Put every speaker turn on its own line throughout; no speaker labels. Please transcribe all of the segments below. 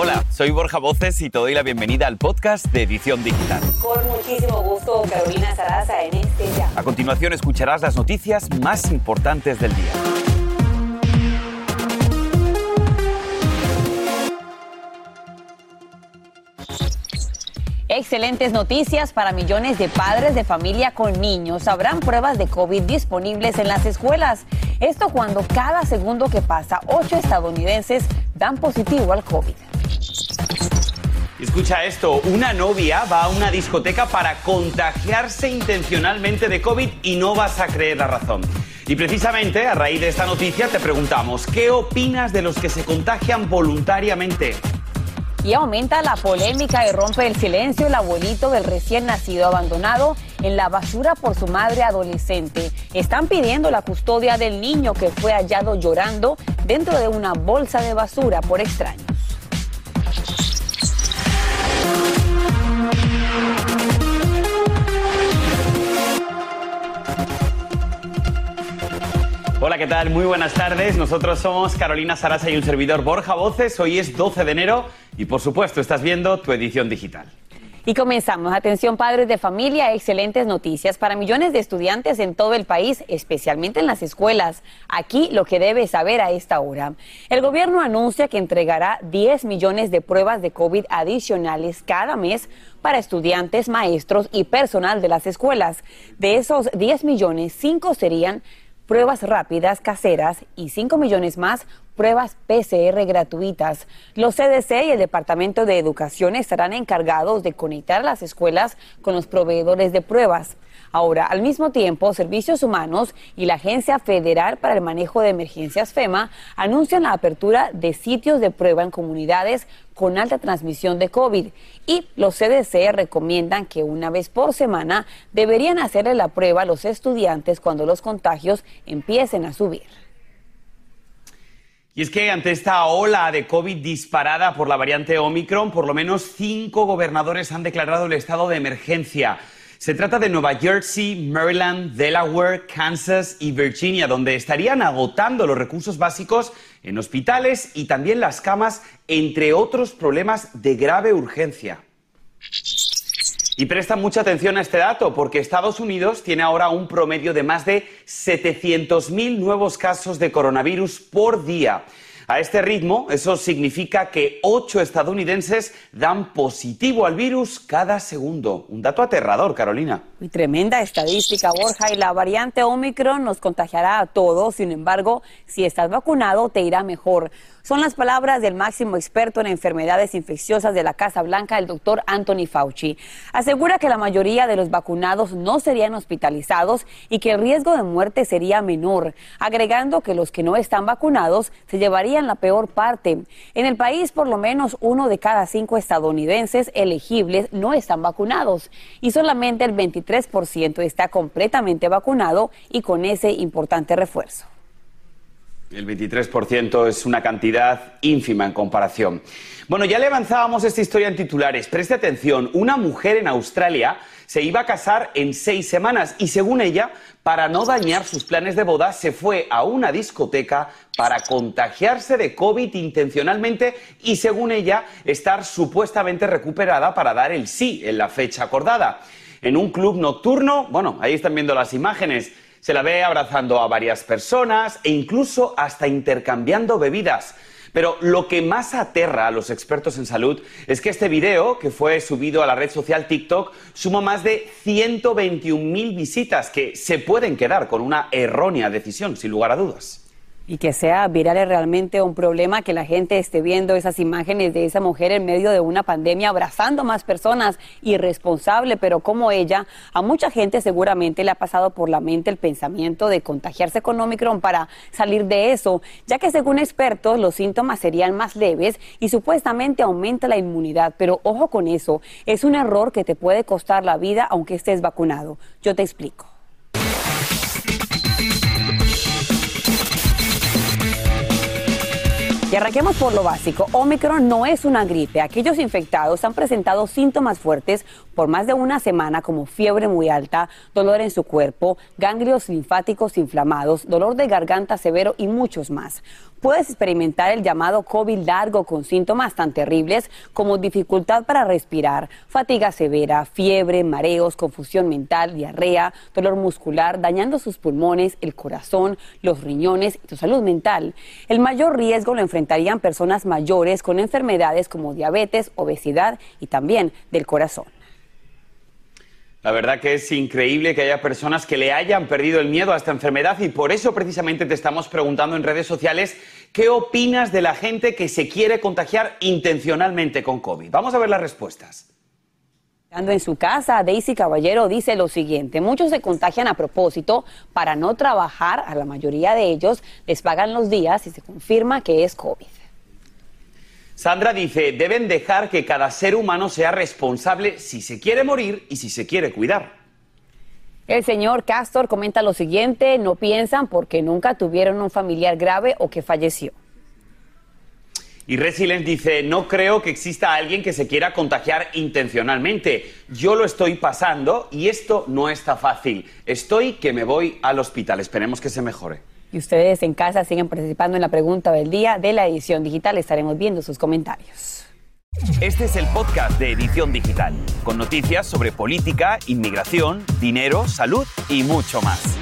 Hola, soy Borja Voces y te doy la bienvenida al podcast de Edición Digital.
Con muchísimo gusto, Carolina Sarasa en este ya.
A continuación escucharás las noticias más importantes del día.
Excelentes noticias para millones de padres de familia con niños. Habrán pruebas de COVID disponibles en las escuelas. Esto cuando cada segundo que pasa, ocho estadounidenses dan positivo al COVID.
Escucha esto, una novia va a una discoteca para contagiarse intencionalmente de COVID y no vas a creer la razón. Y precisamente a raíz de esta noticia te preguntamos, ¿qué opinas de los que se contagian voluntariamente?
Y aumenta la polémica y rompe el silencio el abuelito del recién nacido abandonado en la basura por su madre adolescente. Están pidiendo la custodia del niño que fue hallado llorando dentro de una bolsa de basura por extraños.
Hola, ¿qué tal? Muy buenas tardes. Nosotros somos Carolina Sarasa y un servidor Borja Voces. Hoy es 12 de enero y por supuesto estás viendo tu edición digital.
Y comenzamos. Atención padres de familia, excelentes noticias para millones de estudiantes en todo el país, especialmente en las escuelas. Aquí lo que debes saber a esta hora. El gobierno anuncia que entregará 10 millones de pruebas de COVID adicionales cada mes para estudiantes, maestros y personal de las escuelas. De esos 10 millones, 5 serían pruebas rápidas caseras y 5 millones más pruebas PCR gratuitas. Los CDC y el Departamento de Educación estarán encargados de conectar las escuelas con los proveedores de pruebas. Ahora, al mismo tiempo, Servicios Humanos y la Agencia Federal para el Manejo de Emergencias FEMA anuncian la apertura de sitios de prueba en comunidades con alta transmisión de COVID y los CDC recomiendan que una vez por semana deberían hacerle la prueba a los estudiantes cuando los contagios empiecen a subir.
Y es que ante esta ola de COVID disparada por la variante Omicron, por lo menos cinco gobernadores han declarado el estado de emergencia. Se trata de Nueva Jersey, Maryland, Delaware, Kansas y Virginia, donde estarían agotando los recursos básicos en hospitales y también las camas, entre otros problemas de grave urgencia. Y presta mucha atención a este dato, porque Estados Unidos tiene ahora un promedio de más de 700.000 nuevos casos de coronavirus por día. A este ritmo, eso significa que ocho estadounidenses dan positivo al virus cada segundo. Un dato aterrador, Carolina.
Tremenda estadística, Borja. Y la variante Omicron nos contagiará a todos. Sin embargo, si estás vacunado, te irá mejor. Son las palabras del máximo experto en enfermedades infecciosas de la Casa Blanca, el doctor Anthony Fauci. Asegura que la mayoría de los vacunados no serían hospitalizados y que el riesgo de muerte sería menor, agregando que los que no están vacunados se llevarían la peor parte. En el país, por lo menos uno de cada cinco estadounidenses elegibles no están vacunados y solamente el 23% está completamente vacunado y con ese importante refuerzo.
El 23% es una cantidad ínfima en comparación. Bueno, ya le avanzábamos esta historia en titulares. Preste atención, una mujer en Australia se iba a casar en seis semanas y según ella, para no dañar sus planes de boda, se fue a una discoteca para contagiarse de COVID intencionalmente y según ella, estar supuestamente recuperada para dar el sí en la fecha acordada. En un club nocturno, bueno, ahí están viendo las imágenes se la ve abrazando a varias personas e incluso hasta intercambiando bebidas. Pero lo que más aterra a los expertos en salud es que este video, que fue subido a la red social TikTok, sumó más de 121.000 visitas que se pueden quedar con una errónea decisión, sin lugar a dudas
y que sea viral es realmente un problema que la gente esté viendo esas imágenes de esa mujer en medio de una pandemia abrazando más personas, irresponsable, pero como ella, a mucha gente seguramente le ha pasado por la mente el pensamiento de contagiarse con Omicron para salir de eso, ya que según expertos los síntomas serían más leves y supuestamente aumenta la inmunidad, pero ojo con eso, es un error que te puede costar la vida aunque estés vacunado. Yo te explico. Y arranquemos por lo básico. Omicron no es una gripe. Aquellos infectados han presentado síntomas fuertes por más de una semana como fiebre muy alta, dolor en su cuerpo, ganglios linfáticos inflamados, dolor de garganta severo y muchos más. Puedes experimentar el llamado COVID largo con síntomas tan terribles como dificultad para respirar, fatiga severa, fiebre, mareos, confusión mental, diarrea, dolor muscular, dañando sus pulmones, el corazón, los riñones y tu salud mental. El mayor riesgo lo enfrentarían personas mayores con enfermedades como diabetes, obesidad y también del corazón.
La verdad que es increíble que haya personas que le hayan perdido el miedo a esta enfermedad y por eso precisamente te estamos preguntando en redes sociales qué opinas de la gente que se quiere contagiar intencionalmente con COVID. Vamos a ver las respuestas.
En su casa, Daisy Caballero dice lo siguiente, muchos se contagian a propósito para no trabajar, a la mayoría de ellos les pagan los días y se confirma que es COVID.
Sandra dice, deben dejar que cada ser humano sea responsable si se quiere morir y si se quiere cuidar.
El señor Castor comenta lo siguiente, no piensan porque nunca tuvieron un familiar grave o que falleció.
Y Resilient dice, no creo que exista alguien que se quiera contagiar intencionalmente. Yo lo estoy pasando y esto no está fácil. Estoy que me voy al hospital. Esperemos que se mejore
y ustedes en casa siguen participando en la pregunta del día de la edición digital. Estaremos viendo sus comentarios.
Este es el podcast de Edición Digital, con noticias sobre política, inmigración, dinero, salud y mucho más.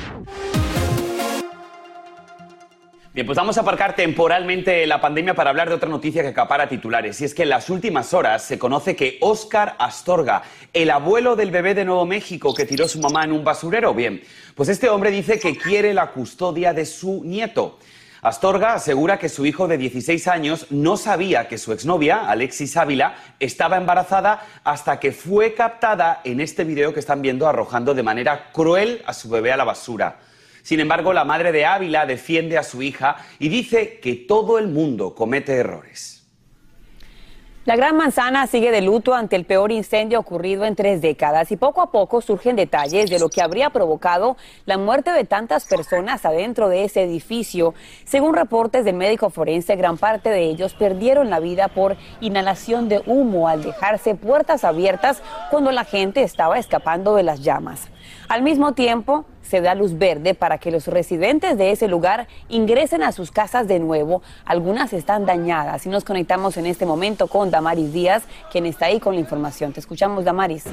Bien, pues vamos a aparcar temporalmente la pandemia para hablar de otra noticia que acapara titulares. Y es que en las últimas horas se conoce que Óscar Astorga, el abuelo del bebé de Nuevo México que tiró su mamá en un basurero, bien, pues este hombre dice que quiere la custodia de su nieto. Astorga asegura que su hijo de 16 años no sabía que su exnovia, Alexis Ávila, estaba embarazada hasta que fue captada en este video que están viendo arrojando de manera cruel a su bebé a la basura. Sin embargo, la madre de Ávila defiende a su hija y dice que todo el mundo comete errores.
La Gran Manzana sigue de luto ante el peor incendio ocurrido en tres décadas y poco a poco surgen detalles de lo que habría provocado la muerte de tantas personas adentro de ese edificio. Según reportes del médico forense, gran parte de ellos perdieron la vida por inhalación de humo al dejarse puertas abiertas cuando la gente estaba escapando de las llamas. Al mismo tiempo, se da luz verde para que los residentes de ese lugar ingresen a sus casas de nuevo. Algunas están dañadas y nos conectamos en este momento con Damaris Díaz, quien está ahí con la información. Te escuchamos, Damaris.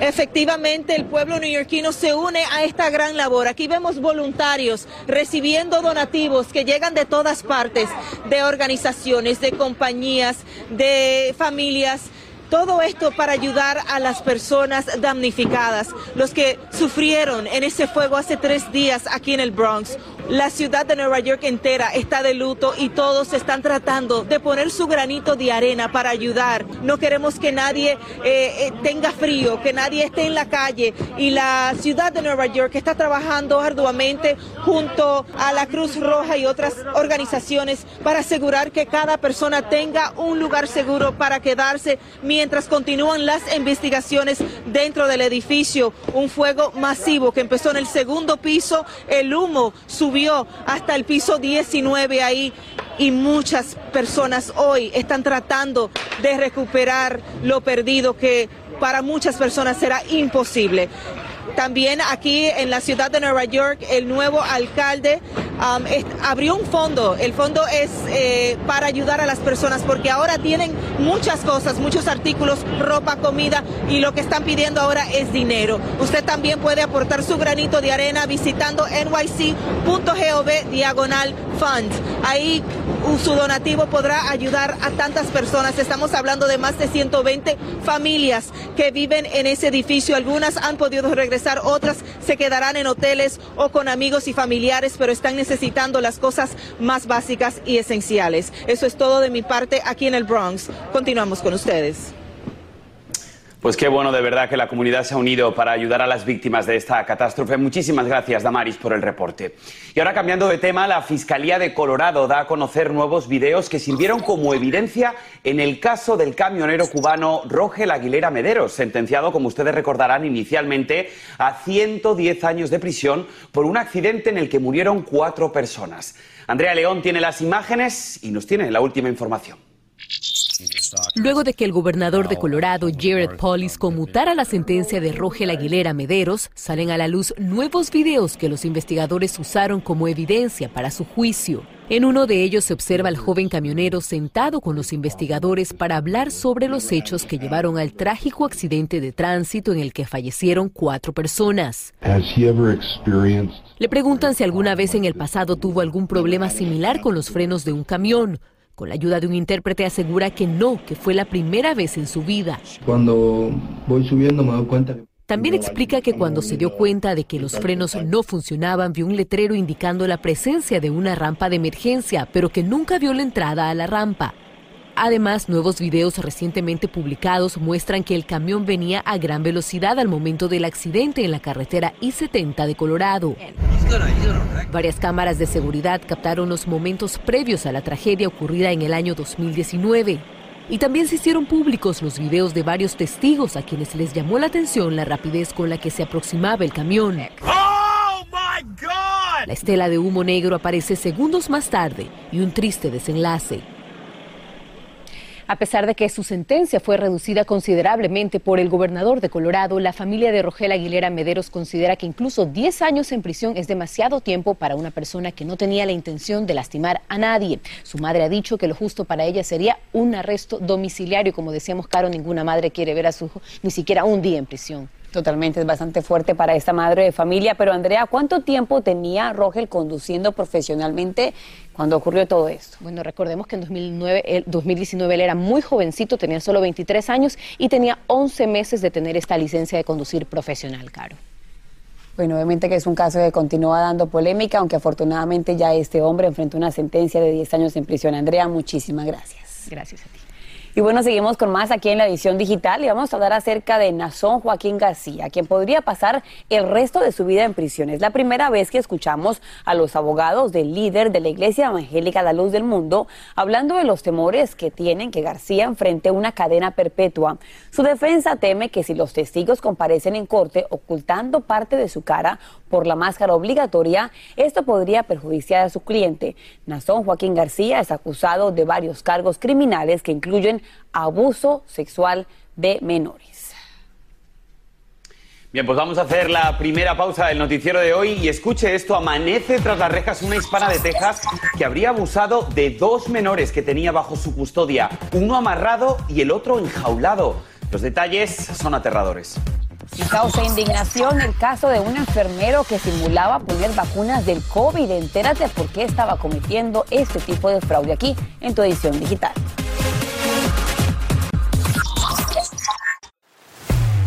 Efectivamente, el pueblo neoyorquino se une a esta gran labor. Aquí vemos voluntarios recibiendo donativos que llegan de todas partes, de organizaciones, de compañías, de familias todo esto para ayudar a las personas damnificadas, los que sufrieron en ese fuego hace tres días aquí en el Bronx. La ciudad de Nueva York entera está de luto y todos están tratando de poner su granito de arena para ayudar. No queremos que nadie eh, eh, tenga frío, que nadie esté en la calle. Y la ciudad de Nueva York está trabajando arduamente junto a la Cruz Roja y otras organizaciones para asegurar que cada persona tenga un lugar seguro para quedarse mientras continúan las investigaciones dentro del edificio. Un fuego masivo que empezó en el segundo piso, el humo subió hasta el piso 19 ahí y muchas personas hoy están tratando de recuperar lo perdido que para muchas personas será imposible. También aquí en la ciudad de Nueva York, el nuevo alcalde um, abrió un fondo. El fondo es eh, para ayudar a las personas porque ahora tienen muchas cosas, muchos artículos, ropa, comida y lo que están pidiendo ahora es dinero. Usted también puede aportar su granito de arena visitando nyc.gov diagonal fund. Ahí su donativo podrá ayudar a tantas personas. Estamos hablando de más de 120 familias que viven en ese edificio. Algunas han podido regresar, otras se quedarán en hoteles o con amigos y familiares, pero están necesitando las cosas más básicas y esenciales. Eso es todo de mi parte aquí en el Bronx. Continuamos con ustedes.
Pues qué bueno de verdad que la comunidad se ha unido para ayudar a las víctimas de esta catástrofe. Muchísimas gracias, Damaris, por el reporte. Y ahora cambiando de tema, la Fiscalía de Colorado da a conocer nuevos videos que sirvieron como evidencia en el caso del camionero cubano Rogel Aguilera Mederos, sentenciado, como ustedes recordarán, inicialmente a 110 años de prisión por un accidente en el que murieron cuatro personas. Andrea León tiene las imágenes y nos tiene la última información.
Luego de que el gobernador de Colorado, Jared Polis, conmutara la sentencia de Rogel Aguilera Mederos, salen a la luz nuevos videos que los investigadores usaron como evidencia para su juicio. En uno de ellos se observa al joven camionero sentado con los investigadores para hablar sobre los hechos que llevaron al trágico accidente de tránsito en el que fallecieron cuatro personas. Le preguntan si alguna vez en el pasado tuvo algún problema similar con los frenos de un camión. Con la ayuda de un intérprete asegura que no, que fue la primera vez en su vida.
Cuando voy subiendo me doy cuenta
también explica que cuando se dio cuenta de que los frenos no funcionaban, vio un letrero indicando la presencia de una rampa de emergencia, pero que nunca vio la entrada a la rampa. Además, nuevos videos recientemente publicados muestran que el camión venía a gran velocidad al momento del accidente en la carretera I-70 de Colorado. Varias cámaras de seguridad captaron los momentos previos a la tragedia ocurrida en el año 2019. Y también se hicieron públicos los videos de varios testigos a quienes les llamó la atención la rapidez con la que se aproximaba el camión. Oh, la estela de humo negro aparece segundos más tarde y un triste desenlace. A pesar de que su sentencia fue reducida considerablemente por el gobernador de Colorado, la familia de Rogel Aguilera Mederos considera que incluso 10 años en prisión es demasiado tiempo para una persona que no tenía la intención de lastimar a nadie. Su madre ha dicho que lo justo para ella sería un arresto domiciliario. Como decíamos, Caro, ninguna madre quiere ver a su hijo ni siquiera un día en prisión.
Totalmente, es bastante fuerte para esta madre de familia. Pero Andrea, ¿cuánto tiempo tenía Rogel conduciendo profesionalmente cuando ocurrió todo esto?
Bueno, recordemos que en 2009, 2019 él era muy jovencito, tenía solo 23 años y tenía 11 meses de tener esta licencia de conducir profesional, Caro.
Bueno, obviamente que es un caso que continúa dando polémica, aunque afortunadamente ya este hombre enfrentó una sentencia de 10 años en prisión. Andrea, muchísimas gracias.
Gracias a ti.
Y bueno, seguimos con más aquí en la edición digital y vamos a hablar acerca de Nazón Joaquín García, quien podría pasar el resto de su vida en prisión. Es la primera vez que escuchamos a los abogados del líder de la Iglesia Evangélica La Luz del Mundo hablando de los temores que tienen que García enfrente una cadena perpetua. Su defensa teme que si los testigos comparecen en corte ocultando parte de su cara por la máscara obligatoria, esto podría perjudiciar a su cliente. Nazón Joaquín García es acusado de varios cargos criminales que incluyen abuso sexual de menores.
Bien, pues vamos a hacer la primera pausa del noticiero de hoy y escuche esto, amanece tras las rejas una hispana de Texas que habría abusado de dos menores que tenía bajo su custodia, uno amarrado y el otro enjaulado. Los detalles son aterradores.
Y causa indignación el caso de un enfermero que simulaba poner vacunas del COVID. Entérate por qué estaba cometiendo este tipo de fraude aquí en tu edición digital.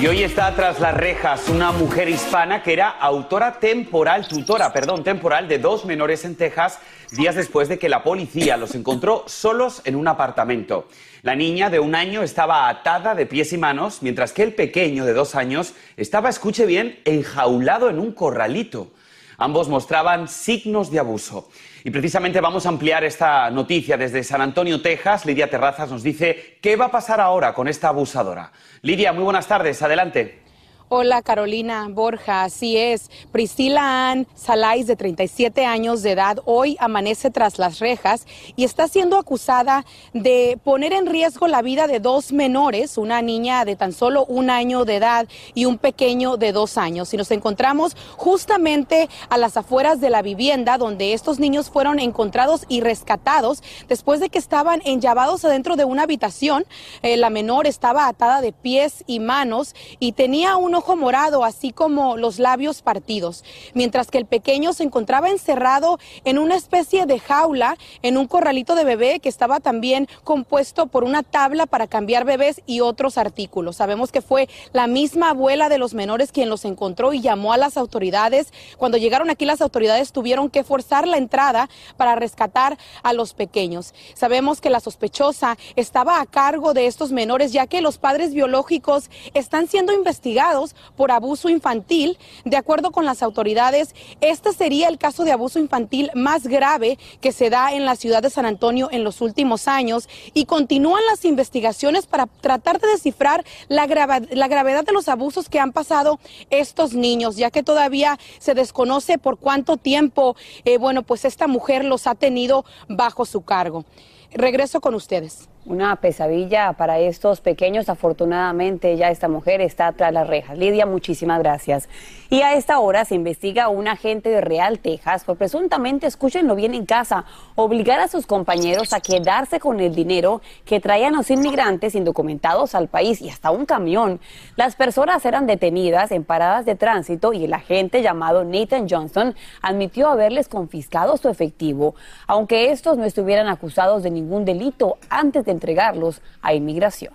Y hoy está tras las rejas una mujer hispana que era autora temporal, tutora, perdón, temporal de dos menores en Texas días después de que la policía los encontró solos en un apartamento. La niña de un año estaba atada de pies y manos, mientras que el pequeño de dos años estaba, escuche bien, enjaulado en un corralito. Ambos mostraban signos de abuso. Y precisamente vamos a ampliar esta noticia desde San Antonio, Texas. Lidia Terrazas nos dice qué va a pasar ahora con esta abusadora. Lidia, muy buenas tardes. Adelante.
Hola Carolina Borja, así es. Priscila Ann Salais, de 37 años de edad, hoy amanece tras las rejas y está siendo acusada de poner en riesgo la vida de dos menores, una niña de tan solo un año de edad y un pequeño de dos años. Y nos encontramos justamente a las afueras de la vivienda donde estos niños fueron encontrados y rescatados después de que estaban enllavados adentro de una habitación. Eh, la menor estaba atada de pies y manos y tenía un morado, así como los labios partidos, mientras que el pequeño se encontraba encerrado en una especie de jaula, en un corralito de bebé que estaba también compuesto por una tabla para cambiar bebés y otros artículos. Sabemos que fue la misma abuela de los menores quien los encontró y llamó a las autoridades. Cuando llegaron aquí las autoridades tuvieron que forzar la entrada para rescatar a los pequeños. Sabemos que la sospechosa estaba a cargo de estos menores ya que los padres biológicos están siendo investigados por abuso infantil. De acuerdo con las autoridades, este sería el caso de abuso infantil más grave que se da en la ciudad de San Antonio en los últimos años y continúan las investigaciones para tratar de descifrar la, la gravedad de los abusos que han pasado estos niños, ya que todavía se desconoce por cuánto tiempo, eh, bueno, pues esta mujer los ha tenido bajo su cargo. Regreso con ustedes.
Una pesadilla para estos pequeños. Afortunadamente ya esta mujer está tras las rejas. Lidia, muchísimas gracias. Y a esta hora se investiga a un agente de Real, Texas, por presuntamente, escúchenlo bien en casa, obligar a sus compañeros a quedarse con el dinero que traían los inmigrantes indocumentados al país y hasta un camión. Las personas eran detenidas en paradas de tránsito y el agente llamado Nathan Johnson admitió haberles confiscado su efectivo, aunque estos no estuvieran acusados de ningún delito antes de entregarlos a inmigración.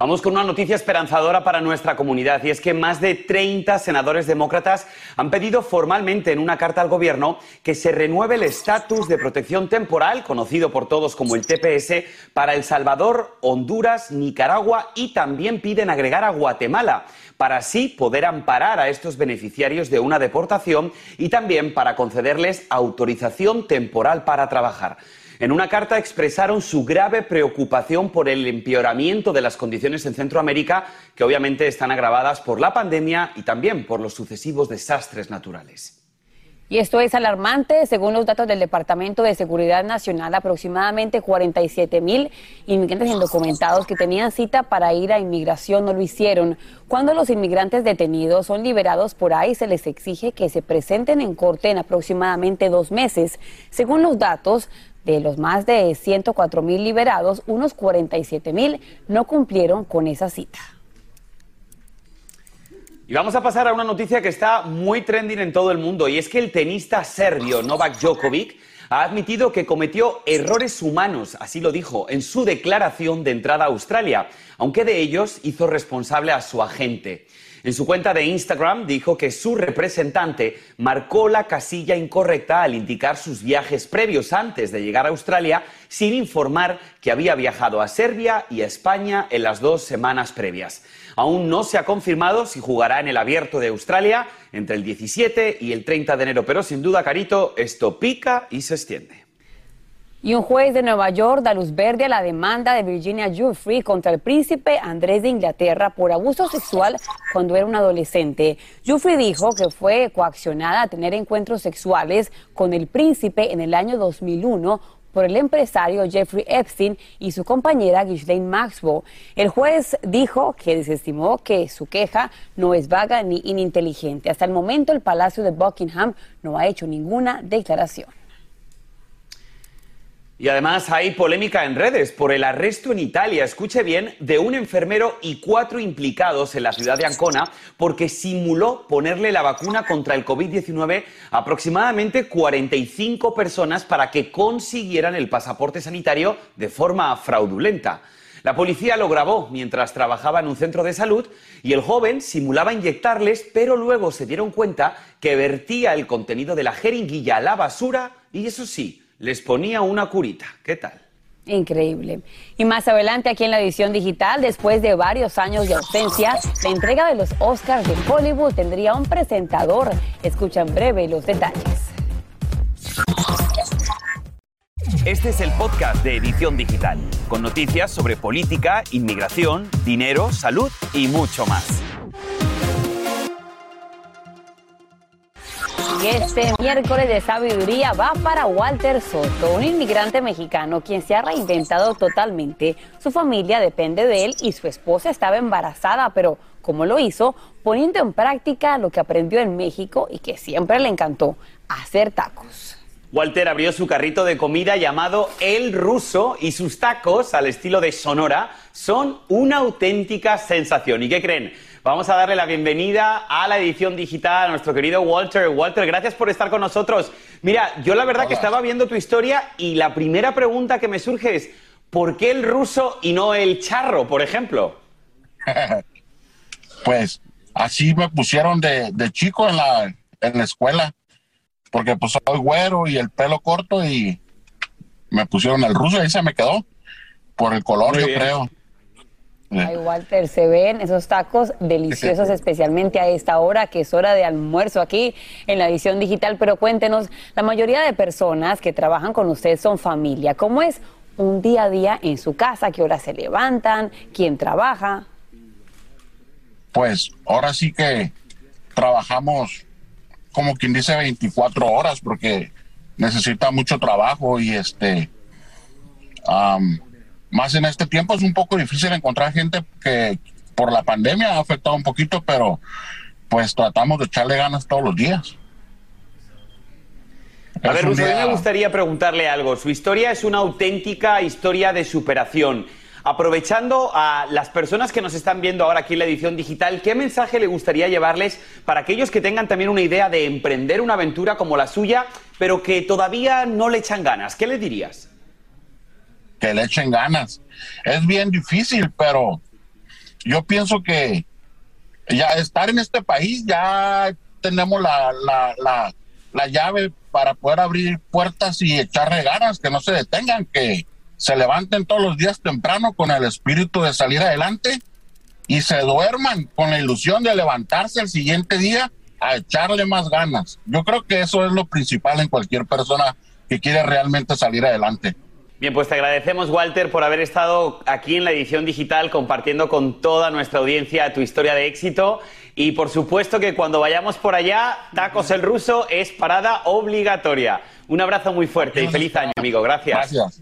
Vamos con una noticia esperanzadora para nuestra comunidad y es que más de 30 senadores demócratas han pedido formalmente en una carta al gobierno que se renueve el estatus de protección temporal, conocido por todos como el TPS, para El Salvador, Honduras, Nicaragua y también piden agregar a Guatemala para así poder amparar a estos beneficiarios de una deportación y también para concederles autorización temporal para trabajar. En una carta expresaron su grave preocupación por el empeoramiento de las condiciones en Centroamérica, que obviamente están agravadas por la pandemia y también por los sucesivos desastres naturales.
Y esto es alarmante. Según los datos del Departamento de Seguridad Nacional, aproximadamente 47 mil inmigrantes indocumentados que tenían cita para ir a inmigración no lo hicieron. Cuando los inmigrantes detenidos son liberados por ahí, se les exige que se presenten en corte en aproximadamente dos meses. Según los datos, de los más de 104 mil liberados, unos 47 mil no cumplieron con esa cita.
Y vamos a pasar a una noticia que está muy trending en todo el mundo, y es que el tenista serbio Novak Djokovic ha admitido que cometió errores humanos, así lo dijo, en su declaración de entrada a Australia, aunque de ellos hizo responsable a su agente. En su cuenta de Instagram dijo que su representante marcó la casilla incorrecta al indicar sus viajes previos antes de llegar a Australia sin informar que había viajado a Serbia y a España en las dos semanas previas. Aún no se ha confirmado si jugará en el abierto de Australia entre el 17 y el 30 de enero, pero sin duda, Carito, esto pica y se extiende.
Y un juez de Nueva York da luz verde a la demanda de Virginia Giuffre contra el príncipe Andrés de Inglaterra por abuso sexual cuando era un adolescente. Giuffre dijo que fue coaccionada a tener encuentros sexuales con el príncipe en el año 2001 por el empresario Jeffrey Epstein y su compañera Ghislaine Maxwell. El juez dijo que desestimó que su queja no es vaga ni ininteligente. Hasta el momento el Palacio de Buckingham no ha hecho ninguna declaración.
Y además hay polémica en redes por el arresto en Italia, escuche bien, de un enfermero y cuatro implicados en la ciudad de Ancona porque simuló ponerle la vacuna contra el COVID-19 a aproximadamente 45 personas para que consiguieran el pasaporte sanitario de forma fraudulenta. La policía lo grabó mientras trabajaba en un centro de salud y el joven simulaba inyectarles, pero luego se dieron cuenta que vertía el contenido de la jeringuilla a la basura y eso sí, les ponía una curita. ¿Qué tal?
Increíble. Y más adelante aquí en la edición digital, después de varios años de ausencia, la entrega de los Oscars de Hollywood tendría un presentador. Escucha en breve los detalles.
Este es el podcast de Edición Digital, con noticias sobre política, inmigración, dinero, salud y mucho más.
Y este miércoles de sabiduría va para Walter Soto, un inmigrante mexicano quien se ha reinventado totalmente. Su familia depende de él y su esposa estaba embarazada, pero ¿cómo lo hizo? Poniendo en práctica lo que aprendió en México y que siempre le encantó, hacer tacos.
Walter abrió su carrito de comida llamado El Ruso y sus tacos, al estilo de Sonora, son una auténtica sensación. ¿Y qué creen? Vamos a darle la bienvenida a la edición digital a nuestro querido Walter. Walter, gracias por estar con nosotros. Mira, yo la verdad que estaba viendo tu historia y la primera pregunta que me surge es, ¿por qué el ruso y no el charro, por ejemplo?
pues así me pusieron de, chico en la, en la escuela, porque pues soy güero y el pelo corto y me pusieron el ruso y ahí se me quedó, por el color yo creo.
Ay, Walter, se ven esos tacos deliciosos, especialmente a esta hora, que es hora de almuerzo aquí en la edición digital. Pero cuéntenos, la mayoría de personas que trabajan con usted son familia. ¿Cómo es un día a día en su casa? ¿Qué horas se levantan? ¿Quién trabaja?
Pues ahora sí que trabajamos como quien dice 24 horas porque necesita mucho trabajo y este más en este tiempo es un poco difícil encontrar gente que por la pandemia ha afectado un poquito, pero pues tratamos de echarle ganas todos los días.
A ver, Russo, me gustaría preguntarle algo. Su historia es una auténtica historia de superación. Aprovechando a las personas que nos están viendo ahora aquí en la edición digital, ¿qué mensaje le gustaría llevarles para aquellos que tengan también una idea de emprender una aventura como la suya, pero que todavía no le echan ganas? ¿Qué le dirías?
Que le echen ganas. Es bien difícil, pero yo pienso que ya estar en este país ya tenemos la, la, la llave para poder abrir puertas y echarle ganas, que no se detengan, que se levanten todos los días temprano con el espíritu de salir adelante y se duerman con la ilusión de levantarse el siguiente día a echarle más ganas. Yo creo que eso es lo principal en cualquier persona que quiere realmente salir adelante.
Bien, pues te agradecemos, Walter, por haber estado aquí en la edición digital compartiendo con toda nuestra audiencia tu historia de éxito. Y por supuesto que cuando vayamos por allá, Tacos el Ruso es parada obligatoria. Un abrazo muy fuerte y feliz año, amigo. Gracias.
Gracias.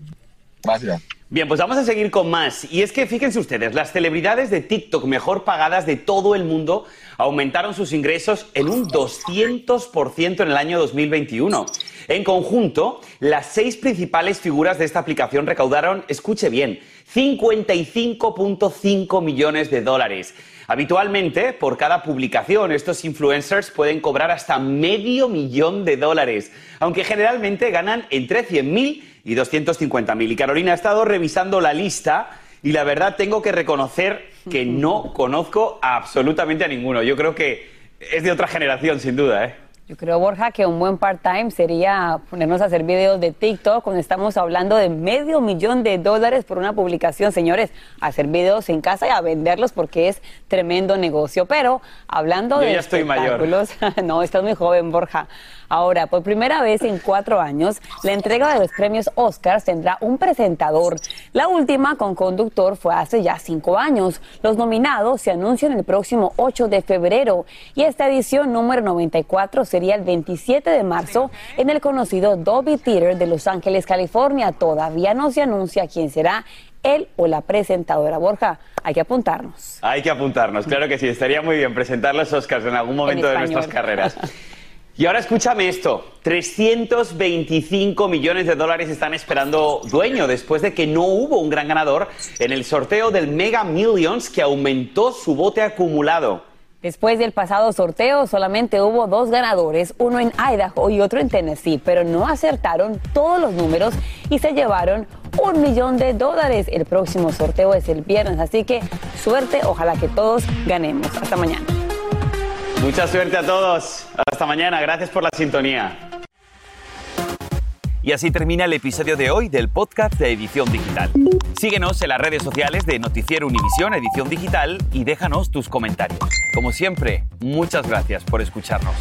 Gracias.
Bien, pues vamos a seguir con más. Y es que fíjense ustedes, las celebridades de TikTok mejor pagadas de todo el mundo aumentaron sus ingresos en un 200% en el año 2021. En conjunto, las seis principales figuras de esta aplicación recaudaron, escuche bien, 55.5 millones de dólares. Habitualmente, por cada publicación, estos influencers pueden cobrar hasta medio millón de dólares, aunque generalmente ganan entre 100.000 y 250.000. Y Carolina ha estado revisando la lista y la verdad tengo que reconocer que no conozco absolutamente a ninguno. Yo creo que es de otra generación, sin duda. ¿eh?
Yo creo, Borja, que un buen part-time sería ponernos a hacer videos de TikTok cuando estamos hablando de medio millón de dólares por una publicación. Señores, hacer videos en casa y a venderlos porque es tremendo negocio. Pero hablando de
ya estoy mayor.
no, estás muy joven, Borja. Ahora, por primera vez en cuatro años, la entrega de los premios Oscars tendrá un presentador. La última con conductor fue hace ya cinco años. Los nominados se anuncian el próximo 8 de febrero y esta edición número 94 sería el 27 de marzo en el conocido Dolby Theater de Los Ángeles, California. Todavía no se anuncia quién será él o la presentadora. Borja, hay que apuntarnos.
Hay que apuntarnos, claro que sí. Estaría muy bien presentar los Oscars en algún momento de nuestras carreras. Y ahora escúchame esto, 325 millones de dólares están esperando dueño después de que no hubo un gran ganador en el sorteo del Mega Millions que aumentó su bote acumulado.
Después del pasado sorteo solamente hubo dos ganadores, uno en Idaho y otro en Tennessee, pero no acertaron todos los números y se llevaron un millón de dólares. El próximo sorteo es el viernes, así que suerte, ojalá que todos ganemos. Hasta mañana.
Mucha suerte a todos. Hasta mañana. Gracias por la sintonía. Y así termina el episodio de hoy del podcast de Edición Digital. Síguenos en las redes sociales de Noticiero Univisión Edición Digital y déjanos tus comentarios. Como siempre, muchas gracias por escucharnos.